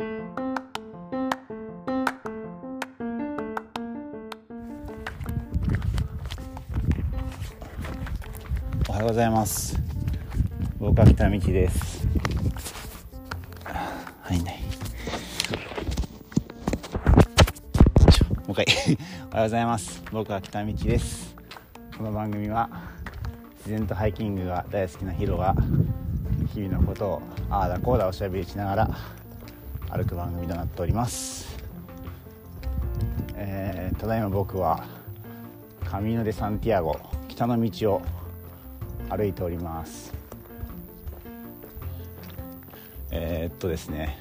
おはようございます。僕は北道です。はいね。もう一回。おはようございます。僕は北道です。この番組は自然とハイキングが大好きなヒロが日々のことをああだこうだおしゃべりしながら歩く番組となっております。えー、ただいま僕はカミーノ・デ・サンティアゴ北の道を歩いております。えー、っとですね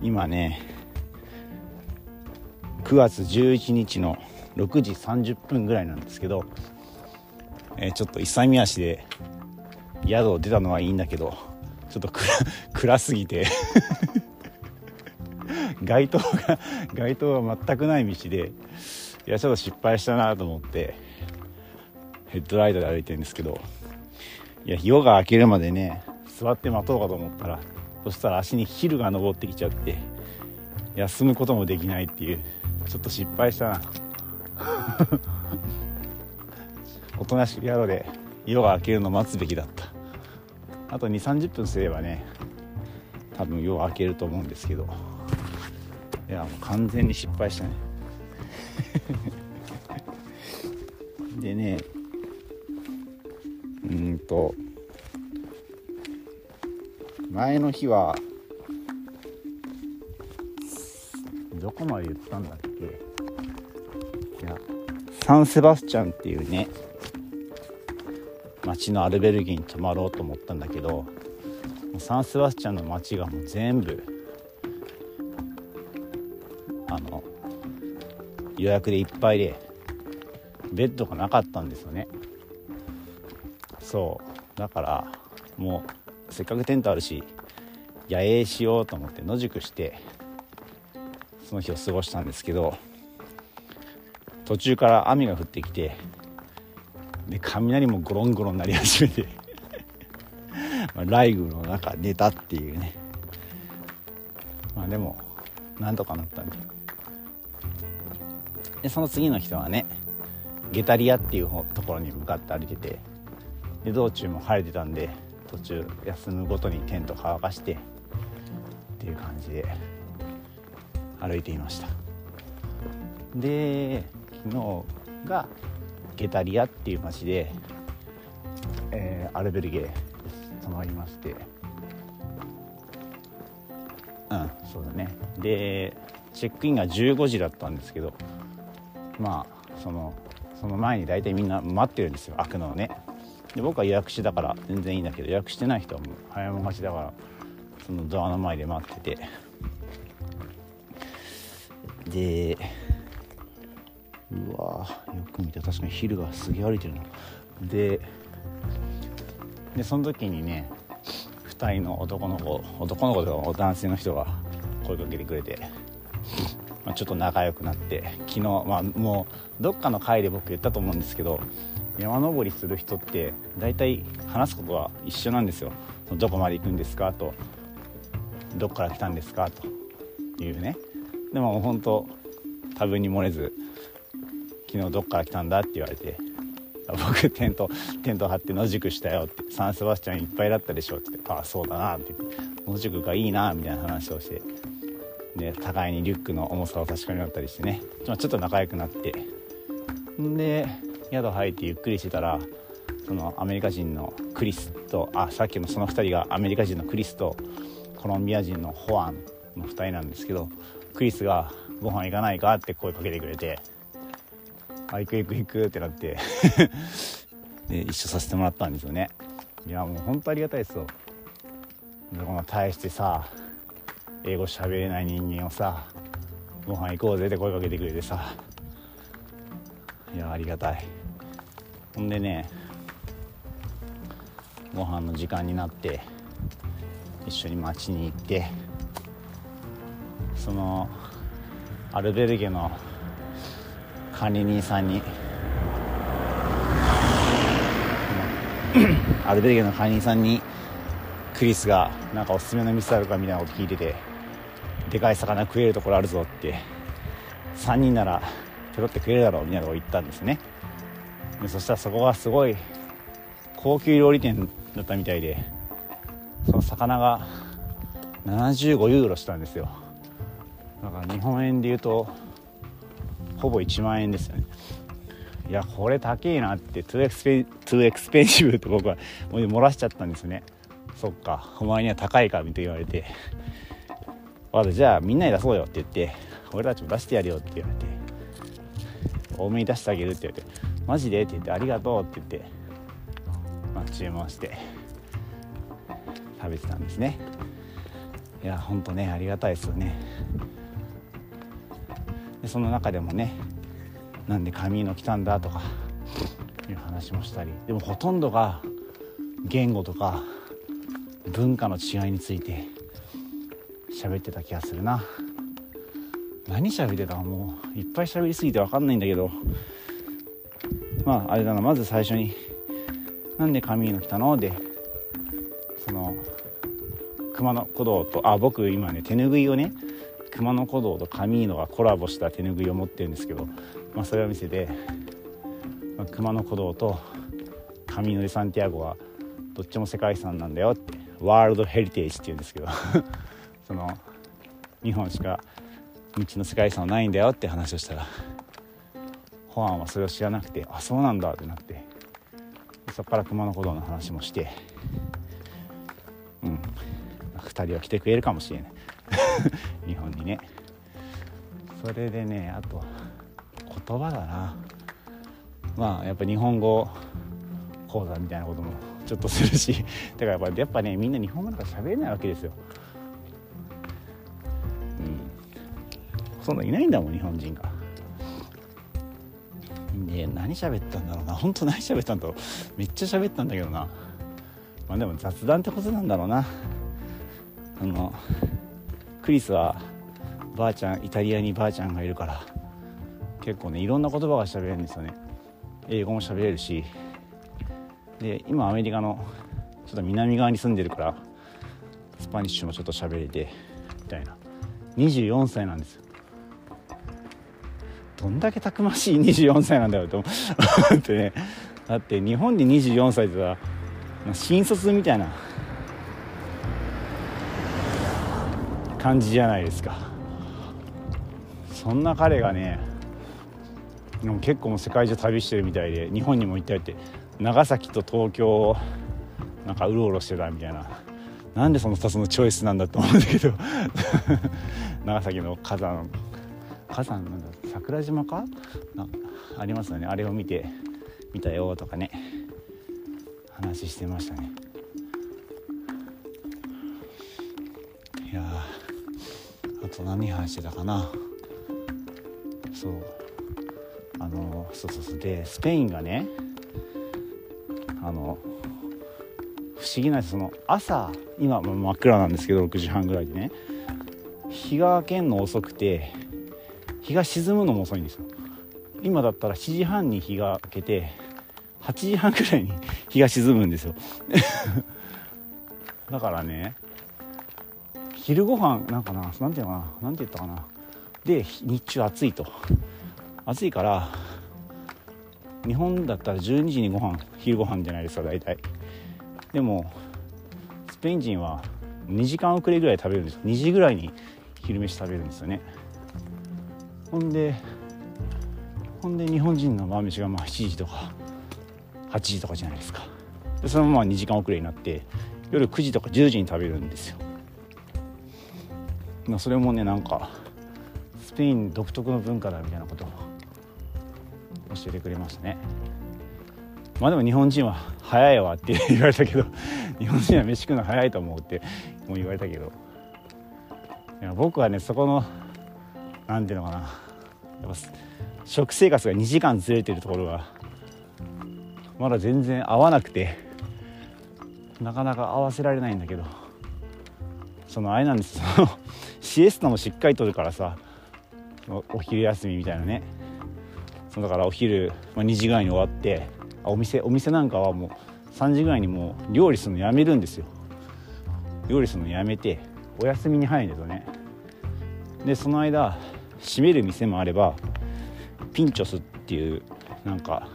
今ね9月11日の6時30分ぐらいなんですけど、えー、ちょっと勇み足で宿を出たのはいいんだけどちょっと暗暗すぎて。街灯が 街灯が全くない道でいやちょっと失敗したなと思ってヘッドライトで歩いてるんですけどいや夜が明けるまでね座って待とうかと思ったらそしたら足にヒルが登ってきちゃって休むこともできないっていうちょっと失敗したな。おとなしく宿で夜が明けるのを待つべきだった。あと2 3 0分すればね多分夜明けると思うんですけど。いやもう完全に失敗したね。でねうんと前の日はどこまで言ったんだっけ？いやサンセバスチャンっていうね町のアルベルギーに泊まろうと思ったんだけどサンセバスチャンの町がもう全部予約でいっぱいでベッドがなかったんですよね。そう。だからもうせっかくテントあるし野営しようと思って野宿してその日を過ごしたんですけど途中から雨が降ってきてで雷もゴロンゴロン鳴り始めて まあ雷雨の中寝たっていうね。まあでもなんとかなったんで。でその次の人はねゲタリアっていうところに向かって歩いててで道中も晴れてたんで途中休むごとにテント乾かしてっていう感じで歩いていました。で昨日がゲタリアっていう町で、えー、アルベルゲー泊まりまして。うんそうだね。でチェックインが15時だったんですけどまあそのその前に大体みんな待ってるんですよ。開くのをね。で僕は予約してたから全然いいんだけど予約してない人はもう早もがちだからそのドアの前で待ってて。でうわよく見た確かに昼がすげえ歩いてるな。ででその時にね2人の男の子男の子とか男性の人が声かけてくれて、まあ、ちょっと仲良くなって昨日、まあ、もうどっかの回で僕言ったと思うんですけど山登りする人って大体話すことは一緒なんですよ。どこまで行くんですか？とどっから来たんですか？というね。でも本当多分に漏れず昨日どっから来たんだって言われて僕テントテント張って野宿したよってサンセバスチャンいっぱいだったでしょってってああそうだなって野宿がいいなみたいな話をしてで互いにリュックの重さを確かめ合ったりしてねちょっと仲良くなってんで宿入ってゆっくりしてたらそのアメリカ人のクリスとあさっきのその2人がアメリカ人のクリスとコロンビア人のホアンの2人なんですけどクリスが「ご飯行かないか?」って声かけてくれて「あ行く行く行く」ってなって で一緒させてもらったんですよねいやもう本当ありがたいですよでこの対してさ英語喋れない人間をさご飯行こうぜって声かけてくれてさ。いやありがたい。ほんでねご飯の時間になって一緒に街に行ってそのアルベルゲの管理人さんにアルベルゲの管理人さんにクリスがなんかおすすめの店あるかみたいなこと聞いててでかい魚食えるところあるぞって3人ならペロって食えるだろうみたいなとを言ったんですね。でそしたらそこがすごい高級料理店だったみたいでその魚が75ユーロしたんですよ。だから日本円で言うとほぼ1万円ですよね。いやこれ高えなって too expe- too expensive って僕はもう漏らしちゃったんですね。そっかお前には高いかみたい言われて。わざじゃあみんなに出そうよって言って俺たちも出してやるよって言われて多めに出してあげるって言われてマジでって言ってありがとうって言って、まあ、注文して食べてたんですね。いやほんとねありがたいですよね。でその中でもねなんで髪の来たんだとかいう話もしたりでもほとんどが言語とか文化の違いについて喋ってた気がするな。何喋ってたもういっぱい喋りすぎて分かんないんだけど。まああれだな。まず最初に「なんで髪の来たの?」でその熊野古道とあ僕今ね手ぬぐいをね熊野古道とカミーノがコラボした手ぬぐいを持ってるんですけど、まあ、それを見せて、まあ、熊野古道とカミーノ・デ・サンティアゴはどっちも世界遺産なんだよってワールドヘリテージって言うんですけど。その日本しか道の世界遺産はないんだよって話をしたらホアンはそれを知らなくてあそうなんだってなってそこから熊野古道の話もしてうん。2人は来てくれるかもしれない。日本にね。それでねあと言葉だな。まあやっぱ日本語講座みたいなこともちょっとするし。だからやっぱやっぱねみんな日本語なんか喋れないわけですよ。そんないないんだもん日本人が。で何喋ったんだろうな。本当何喋ったんだろう。めっちゃ喋ったんだけどな。まあでも雑談ってことなんだろうな。あのクリスはばあちゃんイタリアにばあちゃんがいるから結構ねいろんな言葉が喋れるんですよね。英語も喋れるし。で今アメリカのちょっと南側に住んでるからスパニッシュもちょっと喋れてみたいな。24歳なんです。よどんだけたくましい24歳なんだよと思ってね。だって日本で24歳ってさ新卒みたいな。感じじゃないですか。そんな彼がねでも結構も世界中旅してるみたいで日本にも行ったりって長崎と東京なんかうろうろしてたみたいな。なんでその2つのチョイスなんだと思うんだけど。長崎の火山火山なんだ桜島か？ありますよね。あれを見て見たよとかね。話してましたね。いやあと何話してたかな？そう。あのそうそうそう。でスペインがねあの不思議なその朝今真っ暗なんですけど6時半ぐらいでね。日が明けんの遅くて日が沈むのも遅いんですよ。今だったら7時半に日が明けて8時半ぐらいに 日が沈むんですよ。だからね昼ご飯なんかななんていうのかななんて言ったかな。で日中暑いと。暑いから日本だったら12時にご飯昼ご飯じゃないですか大体。でもスペイン人は2時間遅れぐらい食べるんです2時ぐらいに昼飯食べるんですよね。ほんでほんで日本人の晩飯がまあ7時とか8時とかじゃないですか。でそのまま2時間遅れになって夜9時とか10時に食べるんですよ、それもねなんかスペイン独特の文化だみたいなことを教えてくれましたね。まあでも日本人は早いわって 言われたけど日本人は飯食うの早いと思うってもう言われたけど。いや僕はねそこの何ていうのかな。やっぱ食生活が2時間ずれてるところがまだ全然合わなくてなかなか合わせられないんだけどそのあれなんです。そ のシエスタもしっかりとるからさお昼休みみたいなね。そだからお昼、まあ、2時ぐらいに終わってお店お店なんかはもう3時ぐらいにもう料理するのやめるんですよ。料理するのやめてお休みに入るんですよね。でその間閉める店もあればピンチョスっていうなんか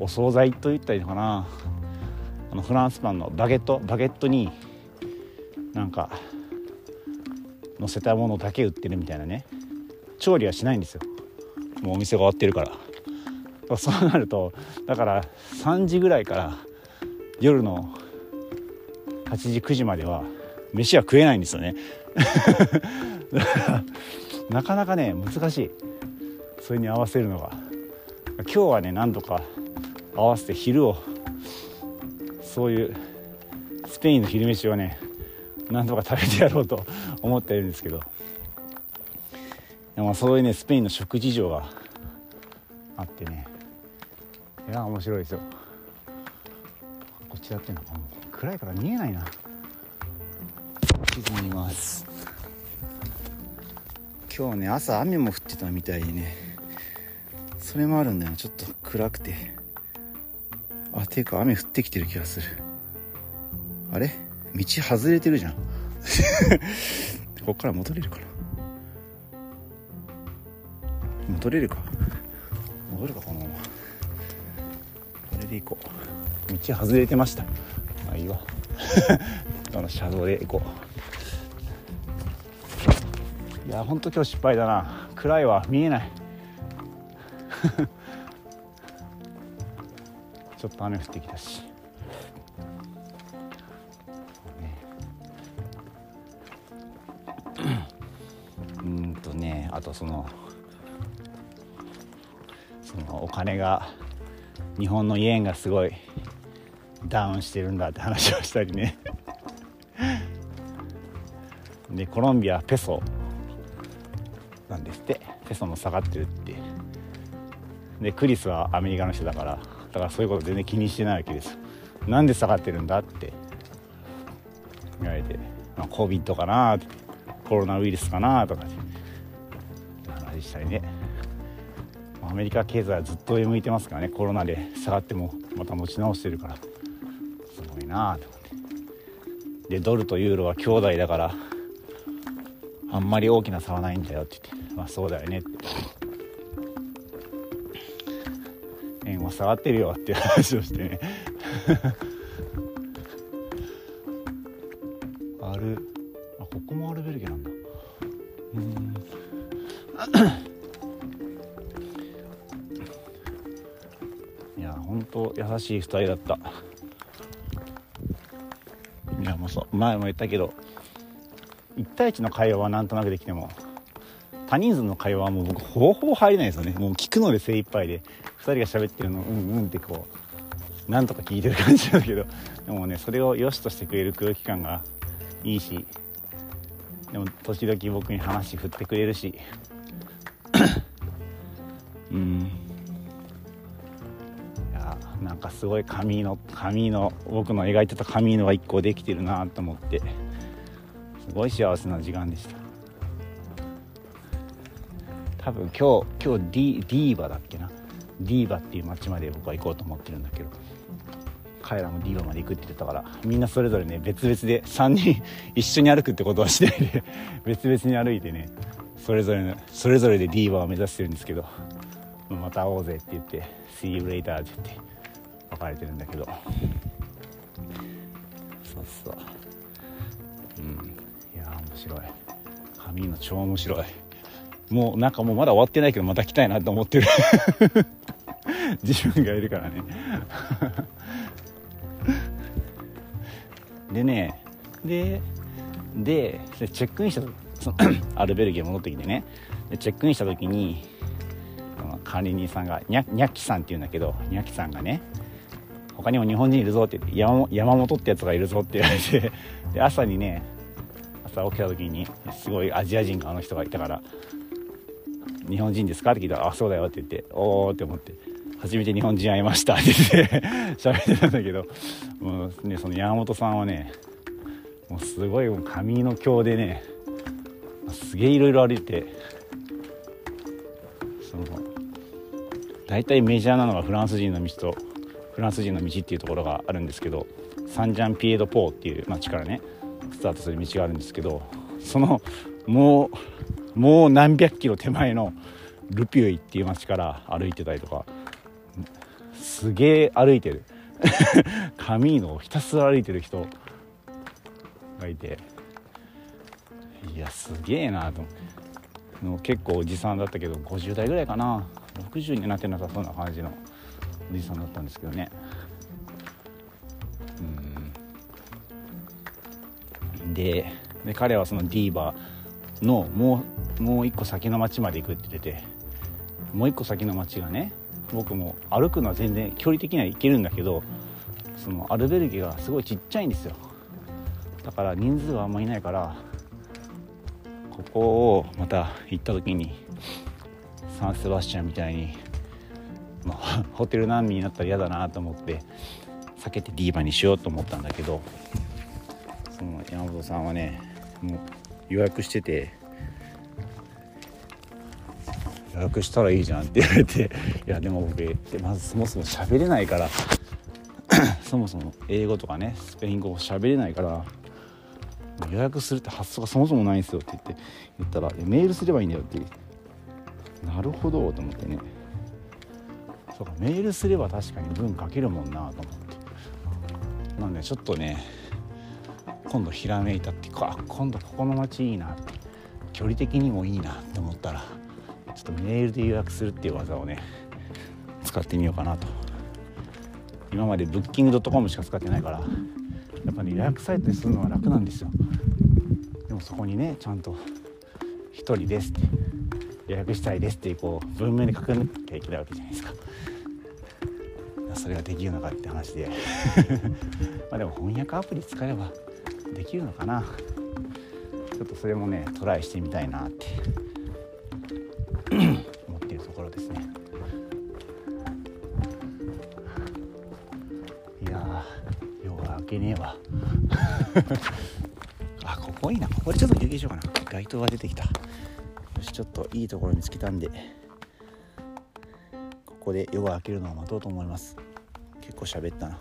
お惣菜と言ったらいいのかな。あのフランスパンのバゲットバゲットになんか乗せたものだけ売ってるみたいなね。調理はしないんですよ。もうお店が終わってるから。そうなるとだから3時ぐらいから夜の8時9時までは飯は食えないんですよね。だからなかなかね難しい。それに合わせるのが。今日はね何度か合わせて昼をそういうスペインの昼飯をね何とか食べてやろうと思ってるんですけど。でもそういうねスペインの食事情があってね。いや面白いですよ。こちらっていうのはも暗いから見えないな。地図見ます。今日ね朝雨も降ってたみたいでね。それもあるんだよ。ちょっと暗くて。あていうか雨降ってきてる気がする。あれ？道外れてるじゃん。こっから戻れるかな？戻れるか？戻るかこのまま。これで行こう。道外れてました。まあいいわ。あの車道で行こう。やほんと今日失敗だな。暗いわ。見えない。ちょっと雨降ってきたし、ね。うんとねあとそのそのお金が日本のイエンがすごいダウンしてるんだって話をしたりね。でコロンビアペソ。ですってペソも下がってるってでクリスはアメリカの人だからだからそういうこと全然気にしてないわけです。なんで下がってるんだって言われて、まあ、COVID かなコロナウイルスかなとかって話したりね。アメリカ経済はずっと上向いてますからね。コロナで下がってもまた持ち直してるから。すごいなと思って。でドルとユーロは兄弟だからあんまり大きな差はないんだよって言って。まあそうだよね。って円は下がってるよっていう話をして。ね あるあここもアルベルゲなんだ。うん。いや本当優しい2人だった。いやもうそう前も言ったけど1対1の会話はなんとなくできても他人数の会話はもう僕ほぼほぼ入れないですよね。もう聞くので精一杯で。2人が喋ってるのうんうんってこうなんとか聞いてる感じなんだけど。でもねそれを良しとしてくれる空気感がいいし。でも時々僕に話振ってくれるし。うん。いやなんかすごい紙の紙の僕の描いてた紙のが1個できてるなと思って。すごい幸せな時間でした。多分今日今日ディディーバだっけな？ディーバっていう街まで僕は行こうと思ってるんだけど彼らもディーバまで行くって言ってたからみんなそれぞれね別々で3人 一緒に歩くってことはしないで 別々に歩いてねそれぞれのそれぞれでディーバを目指してるんですけどまた会おうぜって言って「See you later」って言って別れてるんだけど。そうそう。うん。いや面白い。髪の超面白い。もうなんかもうまだ終わってないけどまた来たいなと思ってる。自分がいるからね。でねででチェックインしたその アルベルギー戻ってきてね。でチェックインした時に管理人さんがにゃにゃっきさんっていうんだけどにゃっきさんがね他にも日本人いるぞって言って山山本ってやつがいるぞって言われてで朝にね朝起きた時にすごいアジア人かあの人がいたから「日本人ですか?」って聞いたら「あそうだよ」って言って「おお」って思って「初めて日本人会いました」って言って 喋ってたんだけどもう、ね、その山本さんはねもうすごい髪の強でねすげえいろいろ歩いてその大体メジャーなのがフランス人の道とフランス人の道っていうところがあるんですけどサンジャンピエド・ポーっていう街からねスタートする道があるんですけどそのもうもう何百キロ手前のルピュイっていう街から歩いてたりとか。すげえ歩いてる。カミーノをひたすら歩いてる人がいて。いやすげえなと。の結構おじさんだったけど50代ぐらいかな。60になってなさそうな感じのおじさんだったんですけどね。うん。でで彼はそのディーバー。のもうもう一個先の町まで行くって言っててもう一個先の町がね僕も歩くのは全然距離的には行けるんだけどそのアルベルゲがすごいちっちゃいんですよ。だから人数があんまいないからここをまた行った時にサンセバスチャンみたいに、ま、ホテル難民になったら嫌だなと思って避けてディーバにしようと思ったんだけどその山本さんはねもう予約してて予約したらいいじゃんって言われて いやでも僕ってまずそもそも喋れないから そもそも英語とかねスペイン語喋れないから予約するって発想がそもそもないんですよって言って言ったらメールすればいいんだよってなるほどと思ってね。そうかメールすれば確かに文書けるもんなと思って。なんでちょっとね今度ひらめいたっていうか今度ここの街いいな距離的にもいいなって思ったらちょっとメールで予約するっていう技をね使ってみようかなと。今までブッキングドットコムしか使ってないからやっぱね予約サイトにするのは楽なんですよ。でもそこにねちゃんと「1人です」って予約したいですってこう文面で書かなきゃいけないわけじゃないですか。それができるのかって話で。まあでも翻訳アプリ使えばできるのかな？ちょっとそれもねトライしてみたいなって。思っているところですね。いや夜が明けねえわ。あここいいな。ここでちょっと休憩しようかな。街灯が出てきた。よしちょっといいところ見つけたんで。ここで夜が明けるのを待とうと思います。結構喋ったな。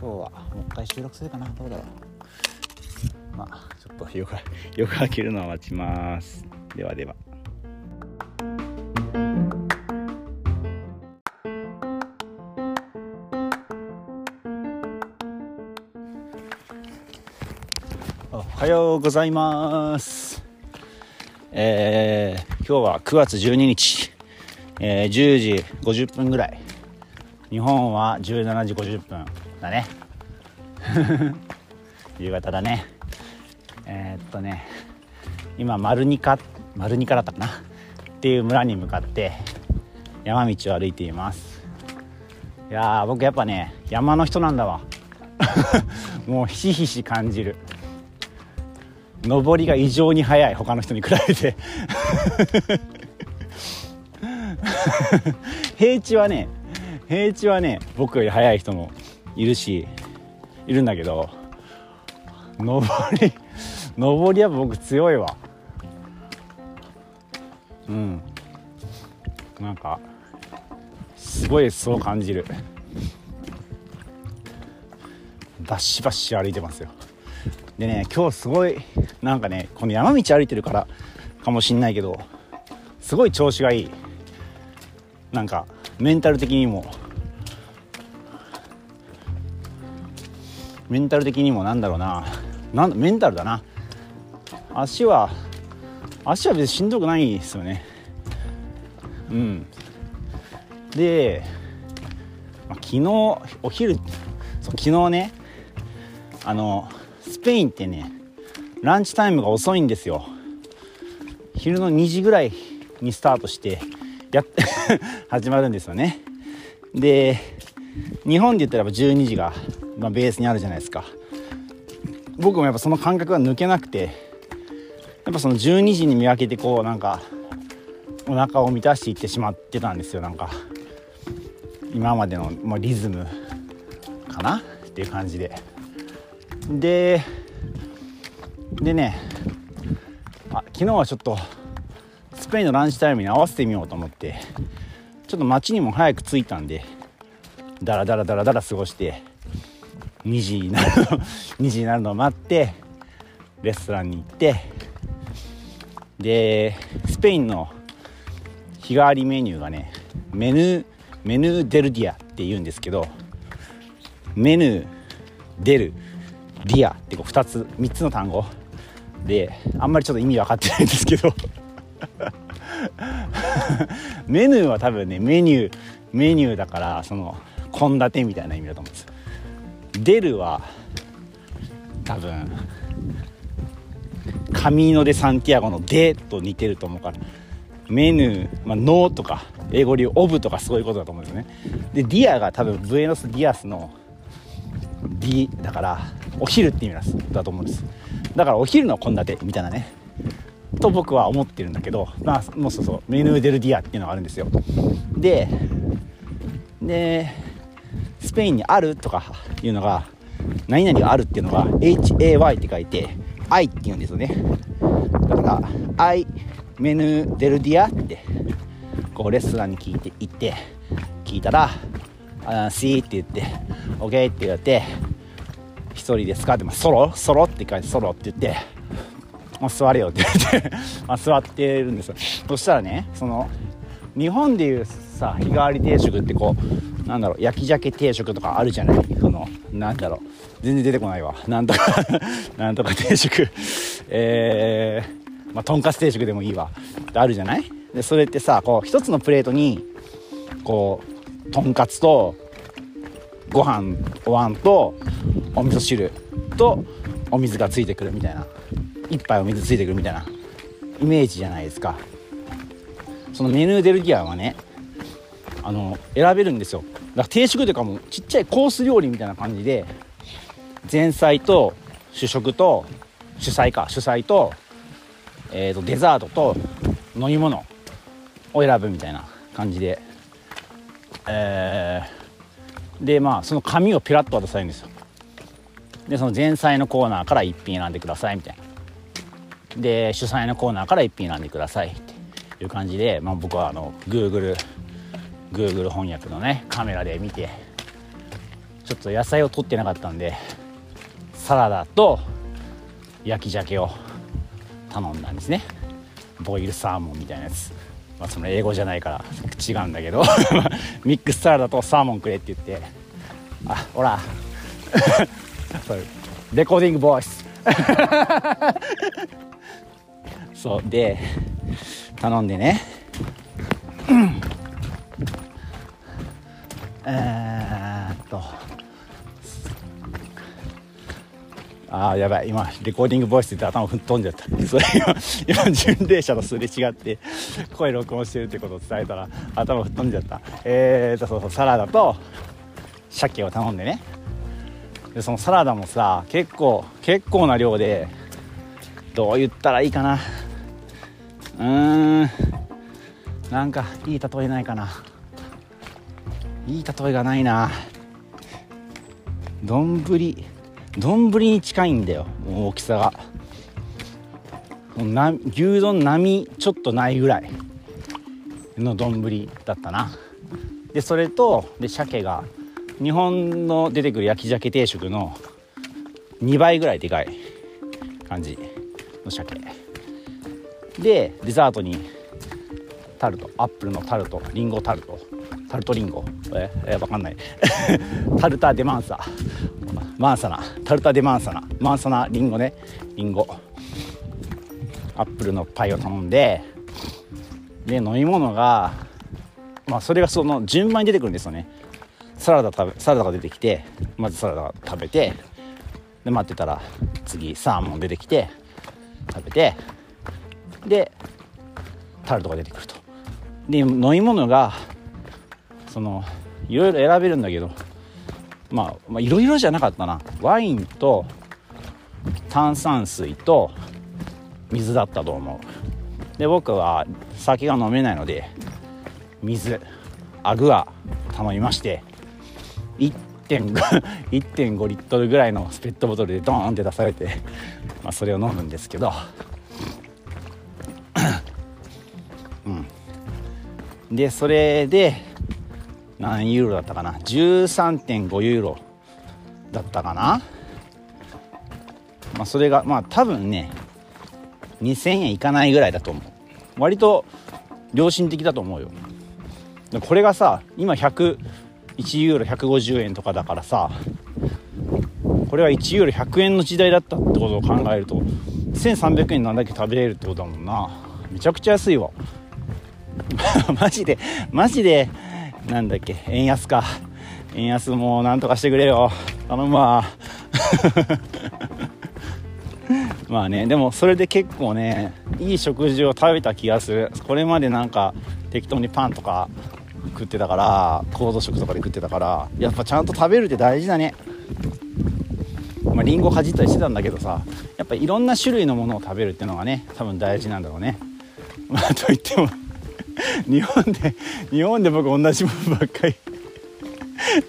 今日は回収録するかなどうだろう。まあちょっと夜が 夜が明けるのを待ちます。ではでは。おはようございます。えー、今日は9月12日、えー、10時50分ぐらい。日本は17時50分だね 夕方だね。えー、っとね今丸ニカ丸ニカだったかな。っていう村に向かって山道を歩いています。いや僕やっぱね山の人なんだわ。もうひしひし感じる。登りが異常に速い他の人に比べて。平地はね平地はね僕より速い人もいるしいるんだけど登り登りは僕強いわ。うん。なんかすごいそう感じる。バシバシ歩いてますよ。でね今日すごいなんかねこの山道歩いてるからかもしんないけどすごい調子がいい。なんかメンタル的にもメンタル的にもなんだろうな。なんメンタルだな。足は足は別にしんどくないですよね。うん。で、まあ、昨日お昼そう昨日ねあのスペインってねランチタイムが遅いんですよ。昼の2時ぐらいにスタートしてやっ 始まるんですよね。で日本で言ったら12時が、ま、ベースにあるじゃないですか。僕もやっぱその感覚が抜けなくてやっぱその12時に見分けてこうなんかお腹を満たしていってしまってたんですよ。なんか今までのもうリズムかな？っていう感じで。ででねあ昨日はちょっとスペインのランチタイムに合わせてみようと思ってちょっと街にも早く着いたんでダラダラダラダラ過ごして2時になるの2時になるのを待ってレストランに行ってでスペインの日替わりメニューがねメヌーメヌデルディアって言うんですけどメヌーデルディアってこう2つ3つの単語。であんまりちょっと意味分かってないんですけど。メヌーは多分ねメニューメニューだからその献立みたいな意味だと思うんですdel は多分カミーノ・デ・サンティアゴの「de」と似てると思うから。 menú、まあ、のとか英語で言う of とかそういうことだと思うんですよね。で día が多分 buenos días の D だからお昼って意味なんだと思うんです。だからお昼の献立みたいなね。と僕は思ってるんだけどまあもうそうそう menú del día っていうのがあるんですよ。ででスペインにあるとかいうのが何々があるっていうのが HAY って書いて I って言うんですよね。だから I メヌーデルディアってこうレストランに聞いて行って聞いたら「あ C」って言って「OK」って言われて「1人ですか?」って、ソロ？ソロ？って書いてソロって言って「まあ、座れよ」って言って ま座ってるんですよ。そしたらねその日本でいうさ日替わり定食ってこうなんだろう焼き鮭定食とかあるじゃない？そのなんだろう。全然出てこないわ。なんとか なんとか定食。えー、まあとんかつ定食でもいいわ。あるじゃない？でそれってさこう一つのプレートにこうとんかつとご飯お椀とお味噌汁とお水がついてくるみたいな。一杯お水ついてくるみたいなイメージじゃないですか。そのメヌーデルギアはねあの選べるんですよ。だから定食というかもうちっちゃいコース料理みたいな感じで前菜と主食と主菜か主菜と,、えーと、デザートと飲み物を選ぶみたいな感じで。えー、でまあその紙をピラッと渡されるんですよ。でその前菜のコーナーから1品選んでくださいみたいな。で主菜のコーナーから1品選んでくださいっていう感じで、まあ、僕はあの Google Google 翻訳のねカメラで見てちょっと野菜を取ってなかったんでサラダと焼き鮭を頼んだんですね。ボイルサーモンみたいなやつ、まあ、その英語じゃないから違うんだけど ミックスサラダとサーモンくれって言って。あほら。レコーディングボイスそう。で頼んでね、うんえー、っと。ああやばい。今レコーディングボイスって頭吹っ飛んじゃった。それ今今巡礼者とすれ違って声録音してるってことを伝えたら頭吹っ飛んじゃった。えー、っとそうそうサラダと鮭を頼んでね。でそのサラダもさ結構結構な量でどう言ったらいいかな。うーん。なんかいい例えないかな。いい例えがないな。丼。丼に近いんだよ大きさが。な牛丼並みちょっとないぐらいの丼だったな。でそれとで鮭が日本の出てくる焼き鮭定食の2倍ぐらいでかい感じの鮭。でデザートにタルトアップルのタルトリンゴタルトタルトリンゴ。ええわかんない。タルタ・デ・マンサ。マンサナ。タルタ・デ・マンサナ。マンサナリンゴね。リンゴ。アップルのパイを頼んで。で飲み物がまあそれがその順番に出てくるんですよね。サラダ食べサラダが出てきてまずサラダ食べてで待ってたら次サーモン出てきて食べてでタルトが出てくると。で飲み物がそのいろいろ選べるんだけどまあいろいろじゃなかったな。ワインと炭酸水と水だったと思う。で僕は酒が飲めないので水アグア頼みまして1.5 リットルぐらいのペットボトルでドーンって出されて、まあ、それを飲むんですけど。うん。でそれで何ユーロだったかな？13.5ユーロだったかな？まあ、それがまあ多分ね2000円いかないぐらいだと思う。割と良心的だと思うよ。これがさ今101ユーロ150円とかだからさこれは1ユーロ100円の時代だったってことを考えると1300円なんだけ食べれるってことだもんな。めちゃくちゃ安いわ。マジでマジでなんだっけ？円安か。円安もなんとかしてくれよ。頼むわ。まあねでもそれで結構ねいい食事を食べた気がする。これまでなんか適当にパンとか食ってたから高度食とかで食ってたからやっぱちゃんと食べるって大事だね。まあリンゴかじったりしてたんだけどさやっぱいろんな種類のものを食べるっていうのがね多分大事なんだろうね。まあといっても日本で日本で僕同じものばっかり。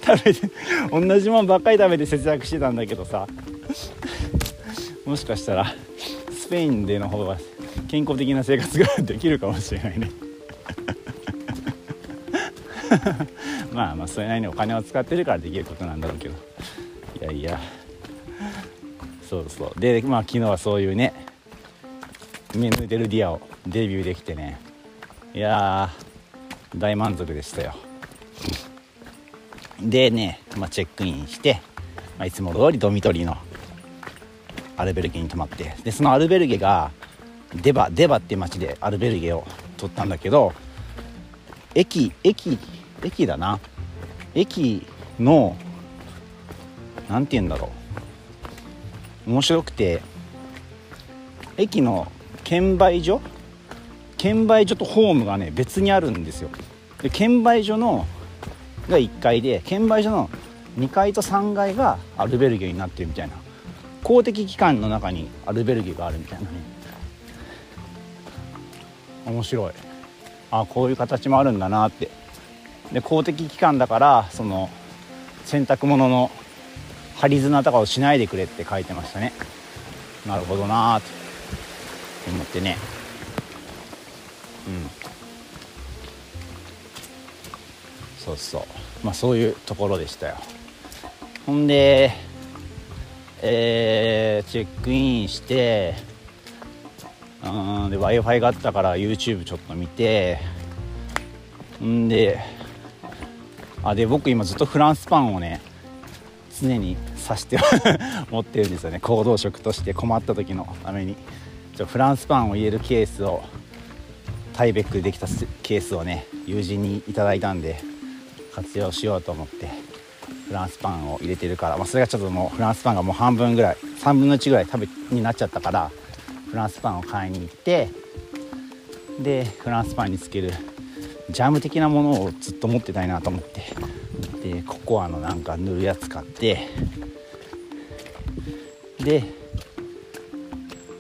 食べて同じものばっかり食べて節約してたんだけどさ。もしかしたらスペインでの方が健康的な生活ができるかもしれないね。まあまあそれなりにお金を使ってるからできることなんだろうけど。いやいや。そうそう。でまあ昨日はそういうねメヌ・デルディアをデビューできてね。いや大満足でしたよ。でね、まあ、チェックインして、まあ、いつも通りドミトリーのアルベルゲに泊まって。でそのアルベルゲがデバデバっていう町でアルベルゲを取ったんだけど駅駅駅だな。駅の何て言うんだろう。面白くて駅の券売所券売所とホームがね別にあるんですよ。で券売所のが1階で券売所の2階と3階がアルベルゲになってるみたいな。公的機関の中にアルベルゲがあるみたいなね。面白い。あこういう形もあるんだなって。で公的機関だからその洗濯物の針綱とかをしないでくれって書いてましたね。なるほどなーって思ってね。うん。そうそう。まあそういうところでしたよ。ほんでえー、チェックインしてうんで w i f i があったから YouTube ちょっと見てんであで僕今ずっとフランスパンをね常に刺して 持ってるんですよね。行動食として困った時のために。ちょフランスパンを入れるケースをタイベックでできたケースをね友人にいただいたんで活用しようと思ってフランスパンを入れてるから、まあ、それがちょっともうフランスパンがもう半分ぐらい3分の1ぐらい食べになっちゃったからフランスパンを買いに行ってでフランスパンにつけるジャム的なものをずっと持ってたいなと思ってでココアのなんか塗るやつ買ってで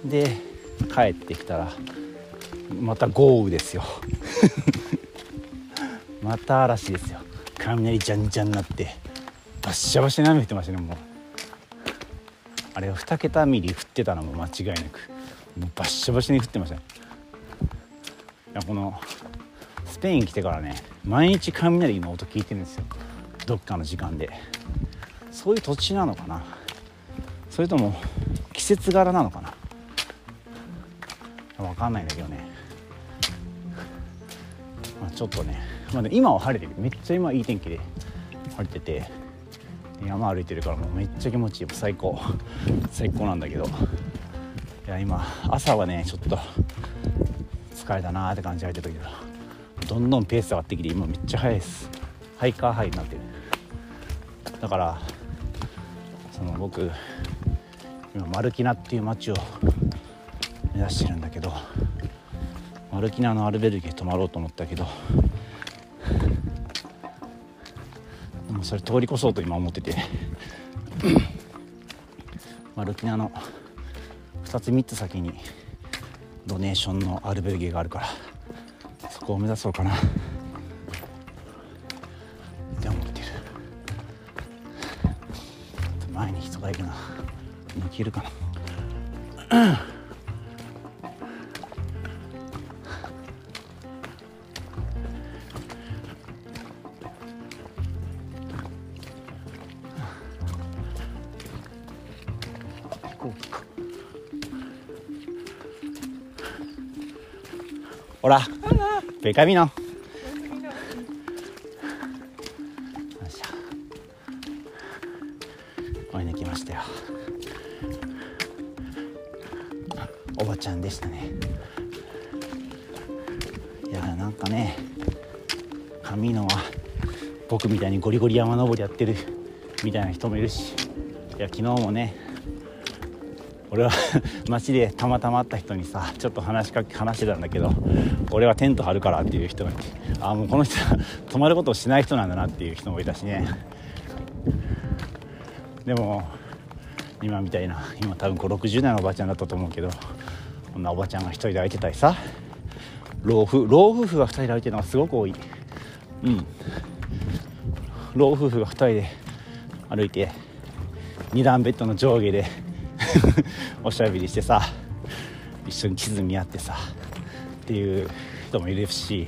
で帰ってきたらまた豪雨ですよ。また嵐ですよ。雷じゃんじゃんになって。バッシャバシャに雨降ってましたねもう。あれ2桁ミリ降ってたのも間違いなく。もうバッシャバシャに降ってました。ねいやこのスペイン来てからね毎日雷の音聞いてるんですよ。どっかの時間で。そういう土地なのかな。それとも季節柄なのかな。分かんないんだけどね、まあ、ちょっとね、まあ、今は晴れてる。めっちゃ今いい天気で晴れてて山歩いてるからもうめっちゃ気持ちいい。最高。最高なんだけど。いや今朝はねちょっと疲れたなーって感じが入ってたけどどんどんペース上がってきて今めっちゃ速いです。ハイカーハイになってる。だからその僕今マルキナっていう街を目指してるんだけどマルキナのアルベルゲ泊まろうと思ったけどでもそれ通り越そうと今思っててマルキナの2つ3つ先にドネーションのアルベルゲがあるからそこを目指そうかな。って思ってる。前に人がいるな。抜けるかな。いや何かね上野は僕みたいにゴリゴリ山登りやってるみたいな人もいるし。いや昨日もね俺は 街でたまたま会った人にさちょっと話しかけ話してたんだけど俺はテント張るからっていう人がいてああもうこの人 は泊まることをしない人なんだなっていう人もいたしね。でも今みたいな今多分560代のおばちゃんだったと思うけどこんなおばちゃんが1人で空いてたりさ老夫老夫婦が2人で空いてるのがすごく多い。うん。老夫婦が2人で歩いて2段ベッドの上下で おしゃべりしてさ一緒に地図見合ってさっていう人もいるし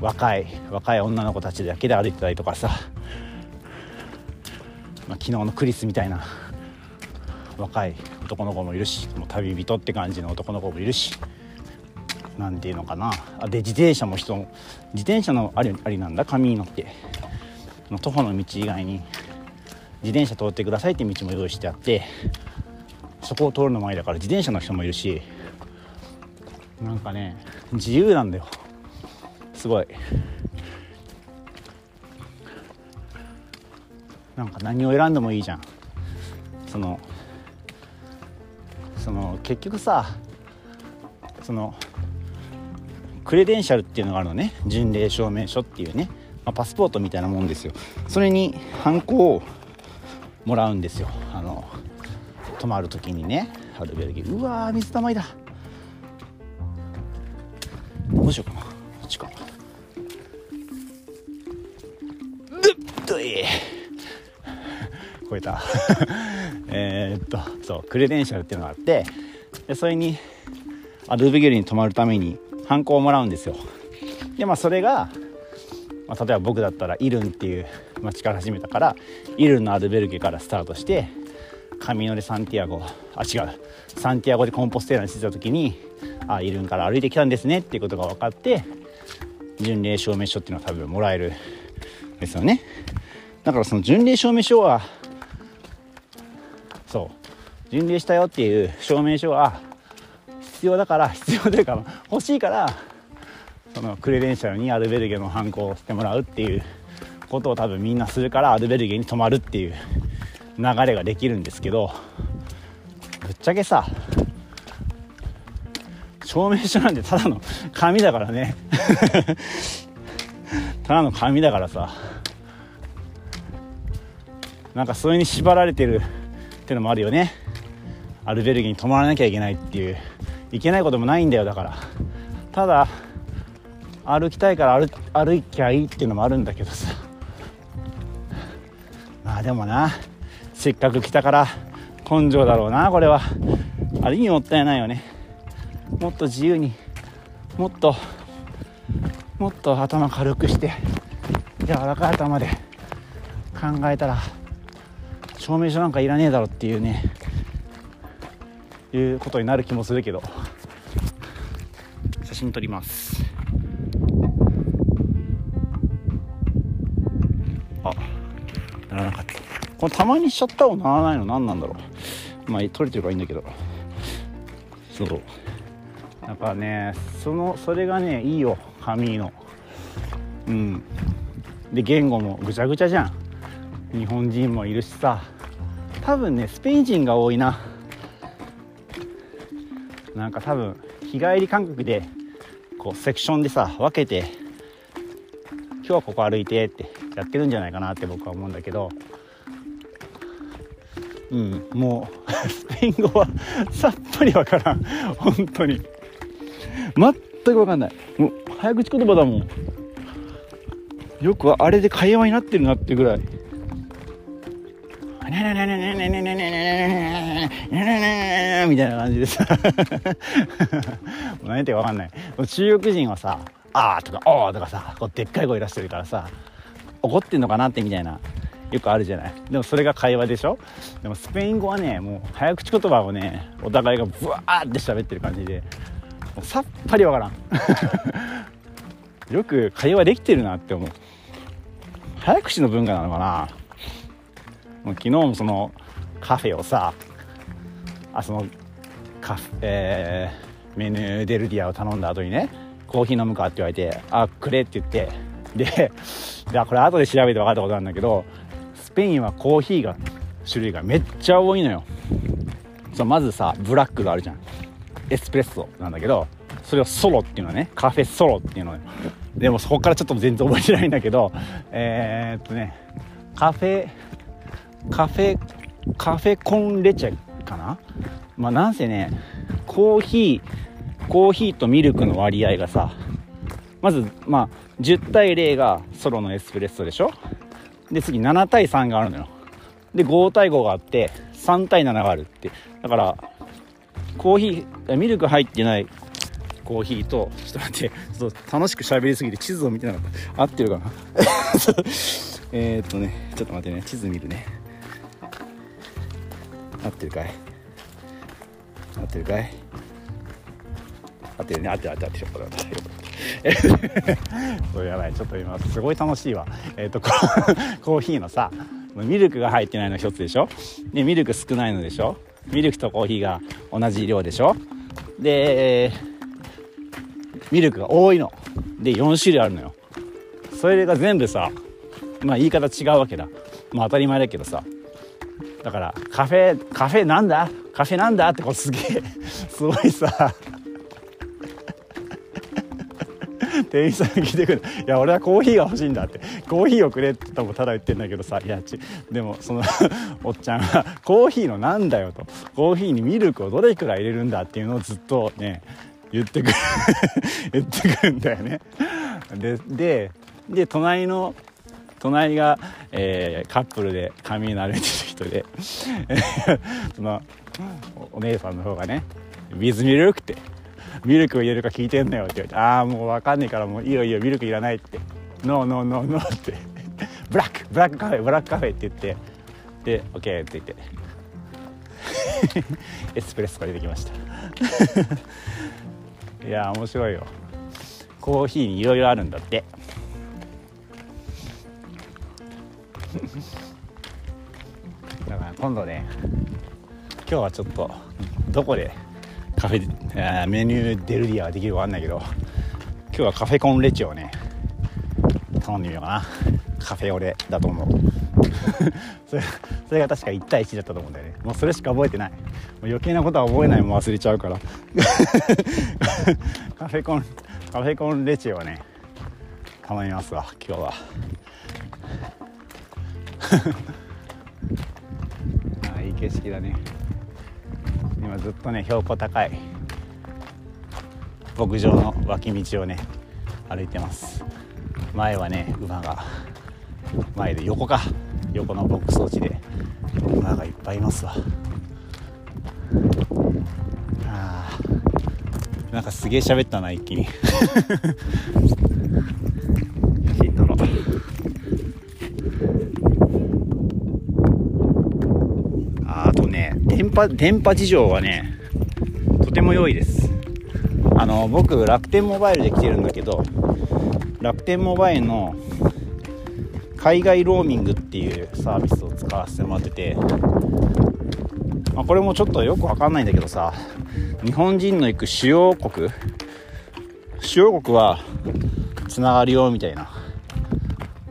若い若い女の子たちだけで歩いてたりとかさ、まあ、昨日のクリスみたいな若い男の子もいるしもう旅人って感じの男の子もいるしなんていうのかな。あで自転車も人自転車のありありなんだ？紙に乗って。徒歩の道以外に自転車通ってくださいって道も用意してあってそこを通るの前だから自転車の人もいるしなんかね自由なんだよ。すごい。なんか何を選んでもいいじゃん。そのその結局さそのクレデンシャルっていうのがあるのね。巡礼証明書っていうね、まあ、パスポートみたいなもんですよ。それにハンコをもらうんですよ。あの泊まる時にねアルベルギー。うわー水たまりだ。どうしようかな。こっちか。っとい。超えた。えっとそうクレデンシャルっていうのがあってでそれにアルベゲルに泊まるためにハンコをもらうんですよ。でまあそれが、まあ、例えば僕だったらイルンっていう町から始めたからイルンのアルベルゲからスタートしてカミノレ・サンティアゴあ違うサンティアゴでコンポステーラに着いた時にあイルンから歩いてきたんですねっていうことが分かって巡礼証明書っていうのは多分もらえるですよね。だからその巡礼証明書はそう巡礼したよっていう証明書は必要だから必要というか欲しいからそのクレデンシャルにアルベルゲのハンコをしてもらうっていうことを多分みんなするからアルベルゲに泊まるっていう流れができるんですけどぶっちゃけさ証明書なんてただの紙だからね。ただの紙だからさ。なんかそれに縛られてるってのもあるよね。アルベルギーに泊まらなきゃいけないっていう。いけないこともないんだよだから。ただ歩きたいから歩歩きゃいいっていうのもあるんだけどさ。まあでもなせっかく来たから根性だろうなこれは。ある意味もったいないよね。もっと自由にもっともっと頭軽くして柔らかい頭で考えたら証明書なんかいらねえだろっていうね。いうことになる気もするけど。写真撮ります。これたまにシャッターをならないの何なんだろう。まあ撮れてるからいいんだけど。そう。だからねそのそれがねいいよ。紙の。うん。で言語もぐちゃぐちゃじゃん。日本人もいるしさ。多分ねスペイン人が多いな。なんか多分日帰り感覚でこうセクションでさ分けて今日はここ歩いてってやってるんじゃないかなって僕は思うんだけどうん。もうスペイン語はさっぱりわからん。本当に。全く分かんない。もう早口言葉だもん。よくあれで会話になってるなってぐらい。みたいな感じでさ何言ってか分かんない中国人はさ「あー」とか「おー」とかさこうでっかい声出してるからさ怒ってんのかなってみたいなよくあるじゃない。でもそれが会話でしょ？でもスペイン語はねもう早口言葉をねお互いがブワーって喋ってる感じでもうさっぱりわからん。よく会話できてるなって思う。早口の文化なのかな？もう昨日もそのカフェをさあそのカフえー、メニューデルディアを頼んだ後にねコーヒー飲むかって言われて「あくれ」って言って。ででこれ後で調べて分かったことなんだけどスペインはコーヒーが種類がめっちゃ多いのよ。そうまずさブラックがあるじゃん。エスプレッソなんだけどそれをソロっていうのはね。カフェソロっていうのでもそこからちょっと全然覚えてないんだけどえー、っとねカフェカフェカフェコンレチェかな？まあなんせねコーヒーコーヒーとミルクの割合がさまずまあ10対0がソロのエスプレッソでしょ？で次7対3があるのよ。で5対5があって3対7があるって。だからコーヒーミルク入ってないコーヒーとちょっと待ってちょっと楽しく喋りすぎて地図を見てなかった。合ってるかな？えっとねちょっと待ってね地図見るね。合ってるかい？合ってるかい？合ってるね。合ってる合ってる合ってる。よかったよかった。それやばいちょっと今すごい楽しいわ。えーっと コーヒーのさミルクが入ってないの一つでしょ？でミルク少ないのでしょ？ミルクとコーヒーが同じ量でしょ？でミルクが多いの。で4種類あるのよ。それが全部さまあ言い方違うわけだ。まあ当たり前だけどさ。だからカフェカフェなんだ？カフェなんだ？ってこうすげえ すごいさ店員さんが聞いてくる「いや俺はコーヒーが欲しいんだ」って「コーヒーをくれ」って多分ただ言ってんだけどさ。いやちでもそのおっちゃんが「コーヒーのなんだよ」と「コーヒーにミルクをどれくらい入れるんだ」っていうのをずっとね言ってくる。言ってくるんだよね。ででで隣の隣が、えー、カップルで髪慣れてる人で。そのお姉さんの方がね「水ミルク」って「ミルクを入れるか聞いてんのよ」って言われて「ああもう分かんねえからもういいよいいよミルクいらない」って「ノーノーノーノー」って「ブラックブラックカフェブラックカフェ」って言って。で「オッケー」って言って。エスプレッソが出てきました。いや面白いよ。コーヒーにいろいろあるんだって。だから今度ね今日はちょっとどこでカフェメニューデルディアができるか分かんないけど今日はカフェコンレチをね頼んでみようかな。カフェオレだと思う。それそれが確か1対1だったと思うんだよね。もうそれしか覚えてない。もう余計なことは覚えない。も忘れちゃうから。カフェコンカフェコンレチをね頼みますわ今日は。あいい景色だね。今ずっとね標高高い牧場の脇道をね歩いてます。前はね馬が前で横か横のボックス装置で馬がいっぱいいますわ。あなんかすげえ喋ったな一気に写真撮ろうああとね電波電波事情はねとても良いです。あの僕楽天モバイルで来てるんだけど楽天モバイルの海外ローミングっていうサービスを使わせてもらってて、まあ、これもちょっとよくわかんないんだけどさ日本人の行く主要国主要国はつながるよみたいな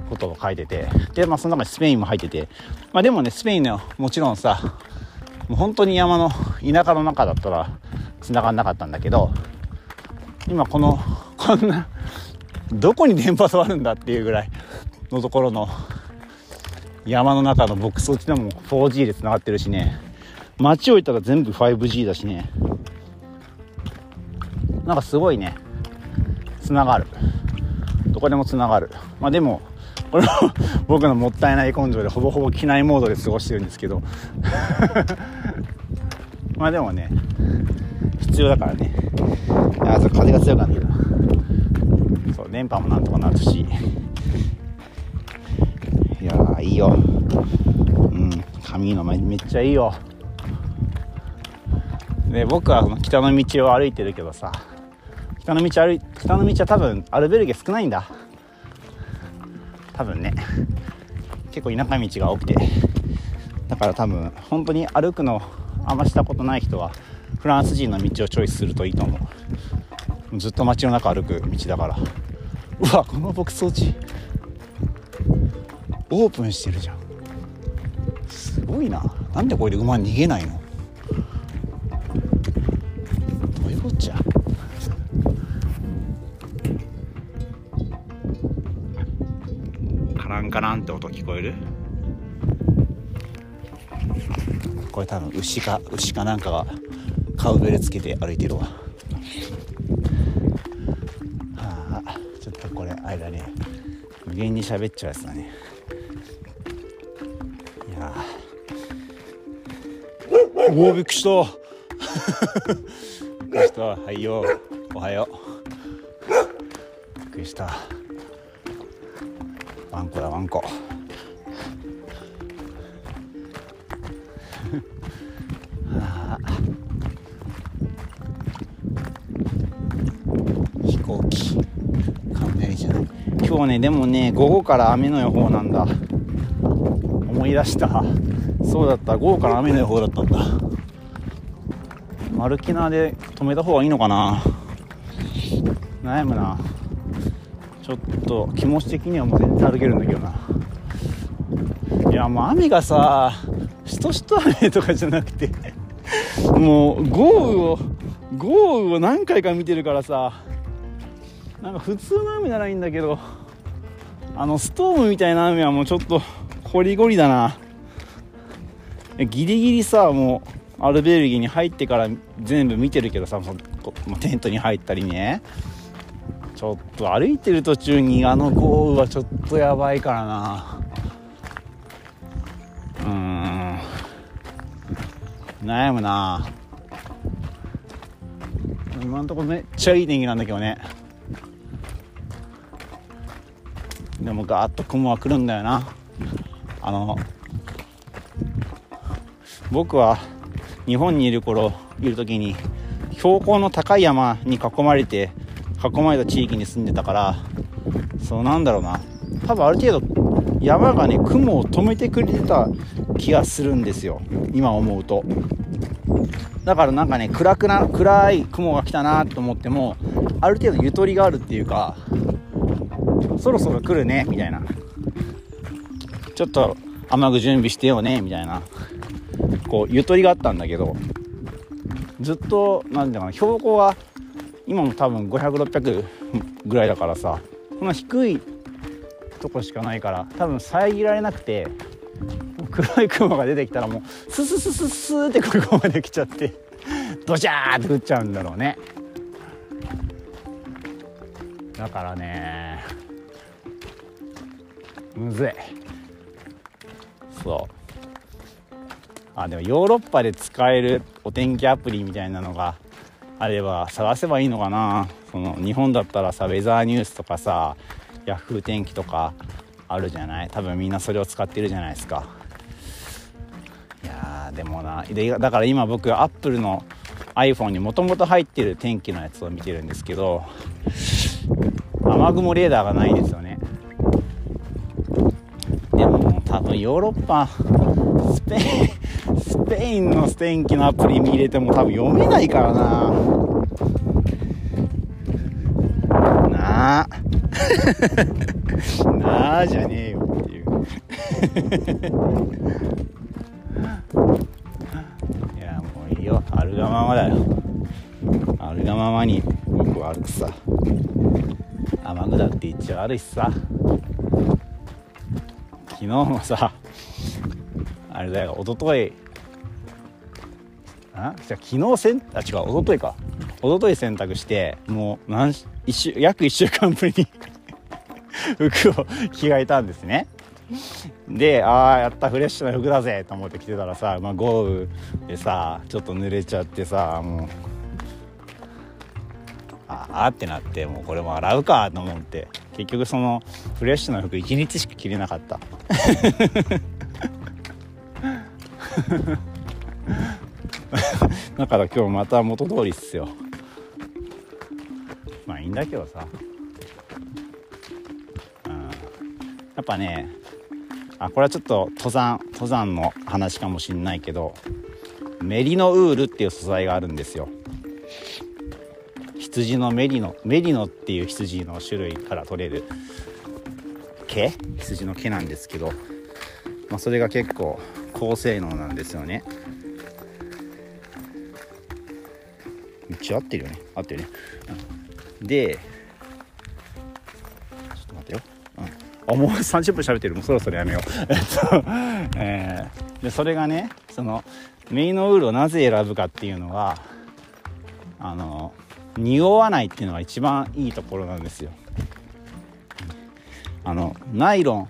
ことを書いててで、まあ、その中にスペインも入ってて、まあ、でもねスペインのもちろんさもう本当に山の田舎の中だったら繋がんなかったんだけど今このこんなどこに電波座るんだっていうぐらいのところの山の中のボックス落ちでも 4G で繋がってるしね。街を行ったら全部 5G だしね。なんかすごいね。繋がる。どこでも繋がる。まあでもこれも僕のもったいない根性でほぼほぼ機内モードで過ごしてるんですけど。まあでもね必要だからね。あそう風が強くなってるそう電波もなんとかなるし。いやいいよ。うん髪のめっちゃいいよ。で僕は北の道を歩いてるけどさ。北の道歩い北の道は多分アルベルゲ少ないんだ。多分ね。結構田舎道が多くて。だから多分本当に歩くのあんましたことない人はフランス人の道をチョイスするといいと思う。ずっと街の中歩く道だから。うわこの牧草地。オープンしてるじゃん。すごいな。なんでこれで馬逃げないの？どういうこっちゃ？ンカランって音聞こえる？これ多分牛か牛かなんかがカウベルつけて歩いてるわ。はあちょっとこれあれだね無限に喋っちゃうやつだね。いやおおびっくりした。びっくりした。はいよおはよう。びっくりした。ワンコだワンコ。飛行機雷じゃない。今日ねでもね午後から雨の予報なんだ。思い出した。そうだった。午後から雨の予報だったんだ。丸キナで止めた方がいいのかな。悩むな。ちょっと気持ち的にはもう全然歩けるんだけどな。いやもう雨がさしとしと雨とかじゃなくて もう豪雨を豪雨を何回か見てるからさなんか普通の雨ならいいんだけどあのストームみたいな雨はもうちょっとゴリゴリだな。ギリギリさもうアルベルギーに入ってから全部見てるけどさそのテントに入ったりね。ちょっと歩いてる途中にあの豪雨はちょっとやばいからな。うん。悩むな。今んとこめっちゃいい天気なんだけどね。でもガーッと雲は来るんだよな。あの僕は日本にいる頃いる時に標高の高い山に囲まれて囲まれた地域に住んでたからそうなんだろうな。多分ある程度山がね雲を止めてくれてた気がするんですよ。今思うと。だからなんかね暗くな暗い雲が来たなと思ってもある程度ゆとりがあるっていうかそろそろ来るねみたいな。ちょっと雨具準備してよねみたいな。こうゆとりがあったんだけどずっと何ていうかな標高は今も多分500600ぐらいだからさこんな低いとこしかないから多分遮られなくて黒い雲が出てきたらもうスススススーってここまで来ちゃってドジャーって降っちゃうんだろうね。だからねむずい。そう。あでもヨーロッパで使えるお天気アプリみたいなのがあれば探せばいいのかな。その日本だったらさウェザーニュースとかさヤフー天気とかあるじゃない？多分みんなそれを使ってるじゃないですか。いやでもなでだから今僕アップルの iPhone にもともと入ってる天気のやつを見てるんですけど雨雲レーダーがないんですよね。でも多分ヨーロッパスペインスペインの天気のアプリ見れても多分読めないからな。な。あ なあじゃねえよっていう。いやもういいよ。あるがままだよ。あるがままに僕は歩くさ。雨具だって言っちゃ悪いしさ。昨日もさあれだよ一昨日あ？じゃ昨日せんあ違う一昨日か。一昨日洗濯してもう何一週約1週間ぶりに 服を着替えたんですね。でああやったフレッシュな服だぜと思って着てたらさ、まあ、豪雨でさちょっと濡れちゃってさもうああってなってもうこれも洗うかと思って。結局そのフレッシュな服1日しか着れなかった。だから今日また元通りっすよ。まあいいんだけどさ、うん、やっぱねあこれはちょっと登山登山の話かもしんないけどメリノウールっていう素材があるんですよ。羊のメリノメリノっていう羊の種類から取れる毛？羊の毛なんですけど、まあ、それが結構高性能なんですよね。一応合ってるよね。合ってるね、うん、でちょっと待ってよ、うん、あもう30分喋ってる。もうそろそろやめよう。えっと、えー、でそれがねそのメイノウールをなぜ選ぶかっていうのはあの匂わないっていうのが一番いいところなんですよ。あのナイロン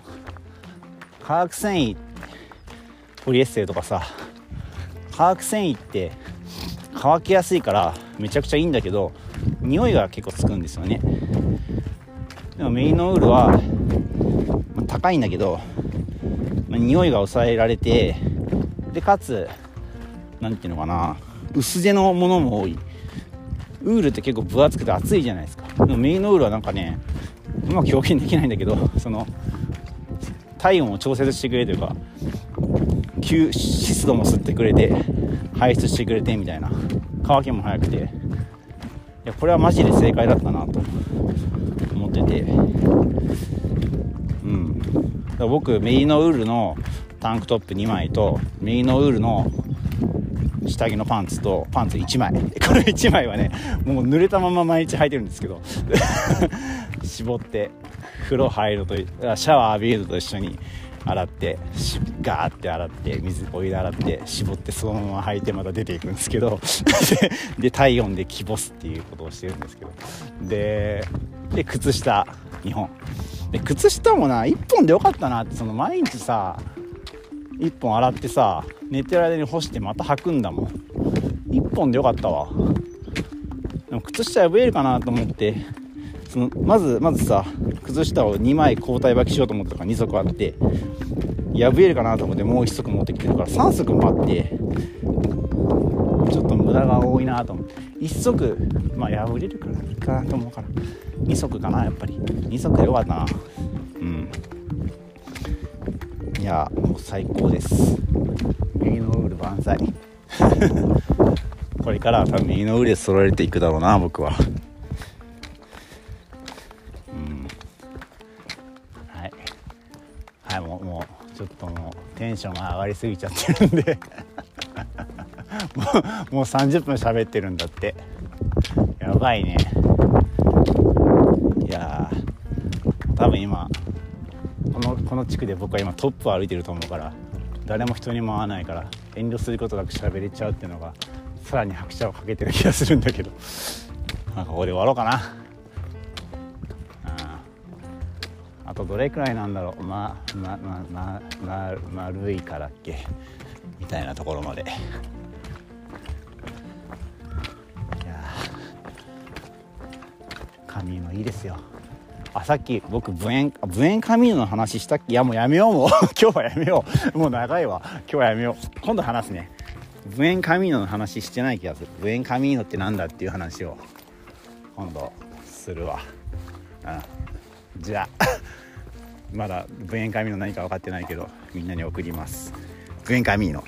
化学繊維ポリエステルとかさ化学繊維って乾きやすいからめちゃくちゃいいんだけど匂いが結構つくんですよね。でもメイノウールは、まあ、高いんだけど、まあ、匂いが抑えられてでかつ何ていうのかな薄手のものも多い。ウールって結構分厚くて厚いじゃないですか。でもメイノウールはなんかねうまく表現できないんだけどその体温を調節してくれというか吸湿度も吸ってくれて排出してくれてみたいな。乾きも早くて。いやこれはマジで正解だったなと。思ってて。うん。僕メイノウールのタンクトップ2枚とメイノウールの下着のパンツとパンツ1枚。これ1枚はねもう濡れたまま毎日履いてるんですけど。絞って風呂入るとシャワー浴びると一緒に洗ってガーって洗って水お湯で洗って絞ってそのまま履いてまた出ていくんですけど で体温でキボすっていうことをしてるんですけど。でで靴下2本。で靴下もな1本でよかったなってその毎日さ1本洗ってさ寝てる間に干してまた履くんだもん。1本でよかったわ。でも靴下破れるかなと思ってまずまずさ靴下を2枚交代履きしようと思ったから2足あって破れるかなと思ってもう1足持ってきてるから3足もあってちょっと無駄が多いなと思って。1足まあ破れるからいいかなと思うから2足かなやっぱり。2足でよかったな。うん。いやもう最高です。右のウール万歳。これからは多分右のウール揃えていくだろうな僕は。ンションが上がりすぎちゃってるんで。もうもう30分喋ってるんだって。やばいね。いや多分今このこの地区で僕は今トップを歩いてると思うから誰も人にも会わないから遠慮することなく喋れちゃうっていうのがさらに拍車をかけてる気がするんだけど。なんかここで終わろうかな。とどれくらいなんだろう。ままままま丸いからっけ。みたいなところまで。いや髪もいいですよ。あさっき僕ブエンブエンカミーノの話したっけ？いやもうやめようもう。今日はやめよう。もう長いわ。今日はやめよう。今度話すね。ブエンカミーノの話してない気がする。ブエンカミーノってなんだっていう話を今度するわ。うん。じゃあ。まだブエンカミーノ何か分かってないけどみんなに送ります。ブエンカミーノ